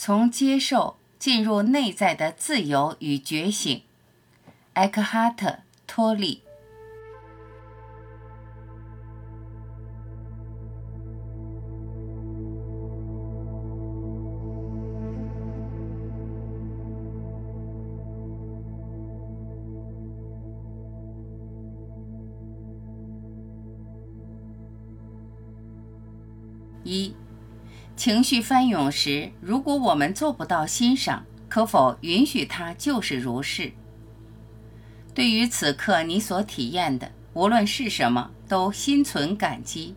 从接受进入内在的自由与觉醒，埃克哈特·托利。一。情绪翻涌时，如果我们做不到欣赏，可否允许它就是如是？对于此刻你所体验的，无论是什么，都心存感激。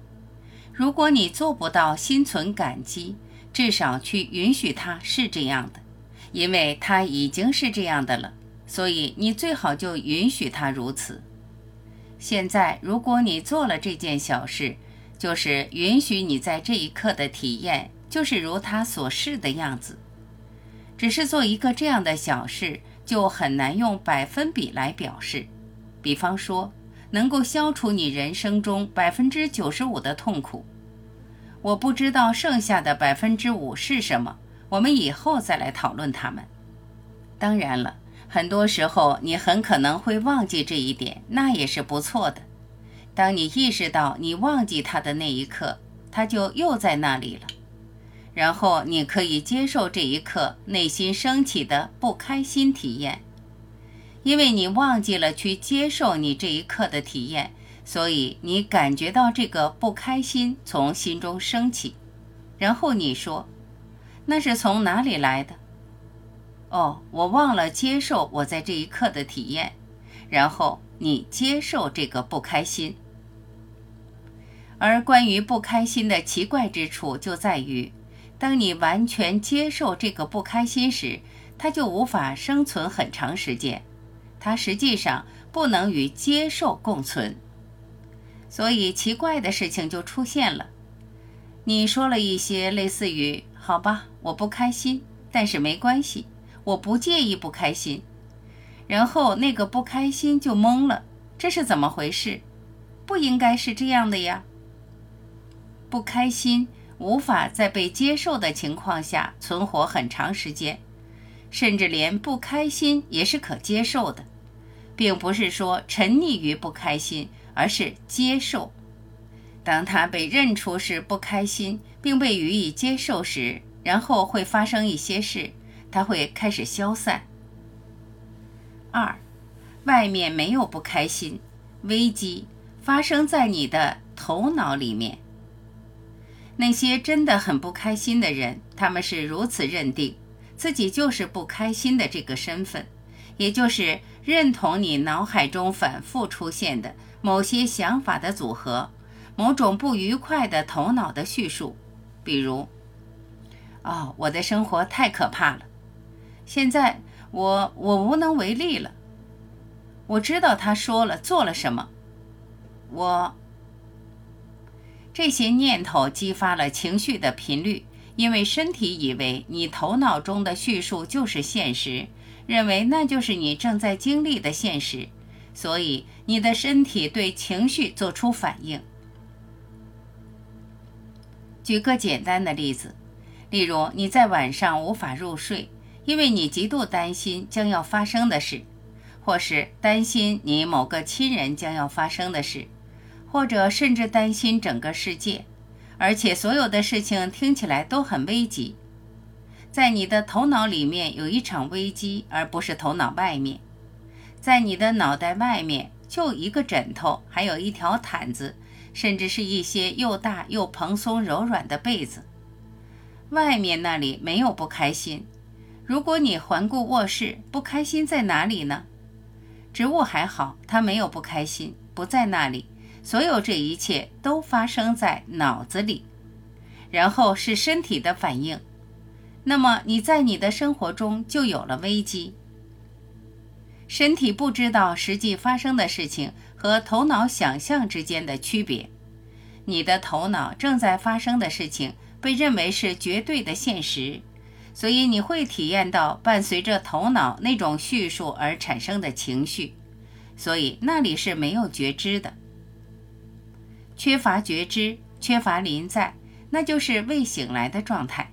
如果你做不到心存感激，至少去允许它是这样的，因为它已经是这样的了。所以你最好就允许它如此。现在，如果你做了这件小事，就是允许你在这一刻的体验，就是如他所示的样子。只是做一个这样的小事，就很难用百分比来表示。比方说，能够消除你人生中百分之九十五的痛苦。我不知道剩下的百分之五是什么，我们以后再来讨论它们。当然了，很多时候你很可能会忘记这一点，那也是不错的。当你意识到你忘记他的那一刻，他就又在那里了。然后你可以接受这一刻内心升起的不开心体验，因为你忘记了去接受你这一刻的体验，所以你感觉到这个不开心从心中升起。然后你说：“那是从哪里来的？”哦，我忘了接受我在这一刻的体验。然后你接受这个不开心。而关于不开心的奇怪之处就在于，当你完全接受这个不开心时，它就无法生存很长时间，它实际上不能与接受共存。所以奇怪的事情就出现了。你说了一些类似于“好吧，我不开心，但是没关系，我不介意不开心”，然后那个不开心就懵了，这是怎么回事？不应该是这样的呀。不开心无法在被接受的情况下存活很长时间，甚至连不开心也是可接受的，并不是说沉溺于不开心，而是接受。当他被认出是不开心，并被予以接受时，然后会发生一些事，他会开始消散。二，外面没有不开心，危机发生在你的头脑里面。那些真的很不开心的人，他们是如此认定自己就是不开心的这个身份，也就是认同你脑海中反复出现的某些想法的组合，某种不愉快的头脑的叙述，比如：“哦，我的生活太可怕了，现在我我无能为力了。我知道他说了做了什么，我。”这些念头激发了情绪的频率，因为身体以为你头脑中的叙述就是现实，认为那就是你正在经历的现实，所以你的身体对情绪做出反应。举个简单的例子，例如你在晚上无法入睡，因为你极度担心将要发生的事，或是担心你某个亲人将要发生的事。或者甚至担心整个世界，而且所有的事情听起来都很危急。在你的头脑里面有一场危机，而不是头脑外面。在你的脑袋外面就一个枕头，还有一条毯子，甚至是一些又大又蓬松柔软的被子。外面那里没有不开心。如果你环顾卧室，不开心在哪里呢？植物还好，它没有不开心，不在那里。所有这一切都发生在脑子里，然后是身体的反应。那么你在你的生活中就有了危机。身体不知道实际发生的事情和头脑想象之间的区别。你的头脑正在发生的事情被认为是绝对的现实，所以你会体验到伴随着头脑那种叙述而产生的情绪。所以那里是没有觉知的。缺乏觉知，缺乏临在，那就是未醒来的状态。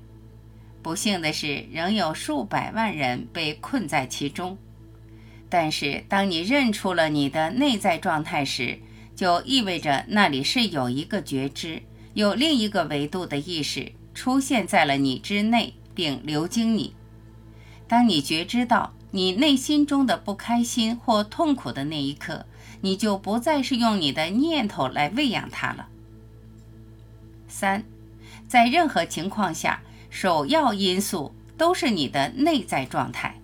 不幸的是，仍有数百万人被困在其中。但是，当你认出了你的内在状态时，就意味着那里是有一个觉知，有另一个维度的意识出现在了你之内，并流经你。当你觉知到你内心中的不开心或痛苦的那一刻，你就不再是用你的念头来喂养它了。三，在任何情况下，首要因素都是你的内在状态。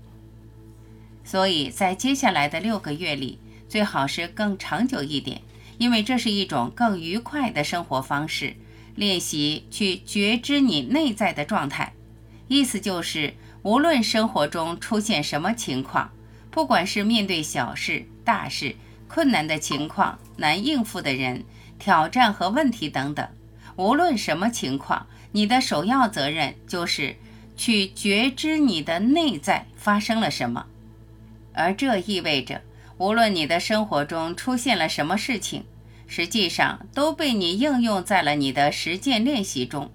所以在接下来的六个月里，最好是更长久一点，因为这是一种更愉快的生活方式。练习去觉知你内在的状态，意思就是，无论生活中出现什么情况，不管是面对小事、大事、困难的情况、难应付的人、挑战和问题等等，无论什么情况，你的首要责任就是去觉知你的内在发生了什么。而这意味着，无论你的生活中出现了什么事情，实际上都被你应用在了你的实践练习中。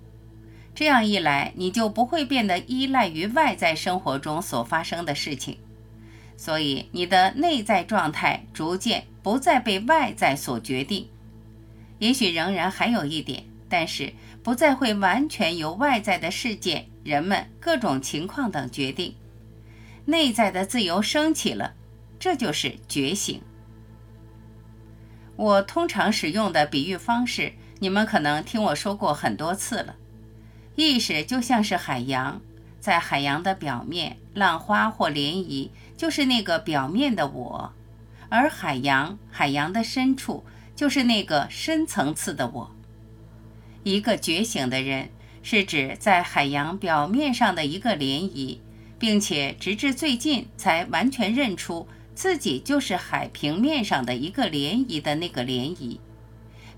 这样一来，你就不会变得依赖于外在生活中所发生的事情，所以你的内在状态逐渐不再被外在所决定。也许仍然还有一点，但是不再会完全由外在的事件、人们、各种情况等决定。内在的自由升起了，这就是觉醒。我通常使用的比喻方式，你们可能听我说过很多次了。意识就像是海洋，在海洋的表面，浪花或涟漪就是那个表面的我，而海洋，海洋的深处就是那个深层次的我。一个觉醒的人，是指在海洋表面上的一个涟漪。并且直至最近才完全认出自己就是海平面上的一个涟漪的那个涟漪，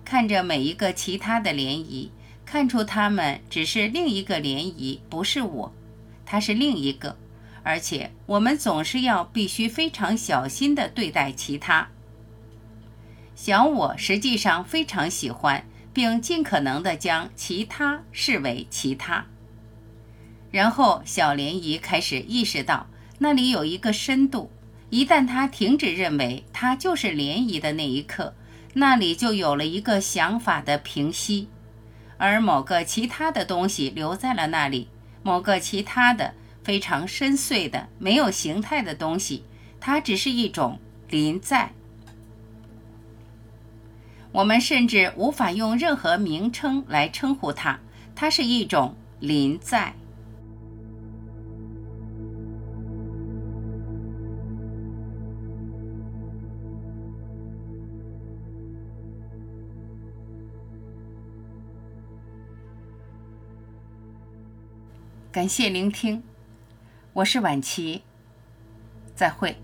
看着每一个其他的涟漪，看出它们只是另一个涟漪，不是我，它是另一个，而且我们总是要必须非常小心地对待其他。小我实际上非常喜欢，并尽可能地将其他视为其他。然后，小涟漪开始意识到那里有一个深度。一旦它停止认为它就是涟漪的那一刻，那里就有了一个想法的平息，而某个其他的东西留在了那里。某个其他的、非常深邃的、没有形态的东西，它只是一种临在。我们甚至无法用任何名称来称呼它，它是一种临在。感谢聆听，我是晚琪，再会。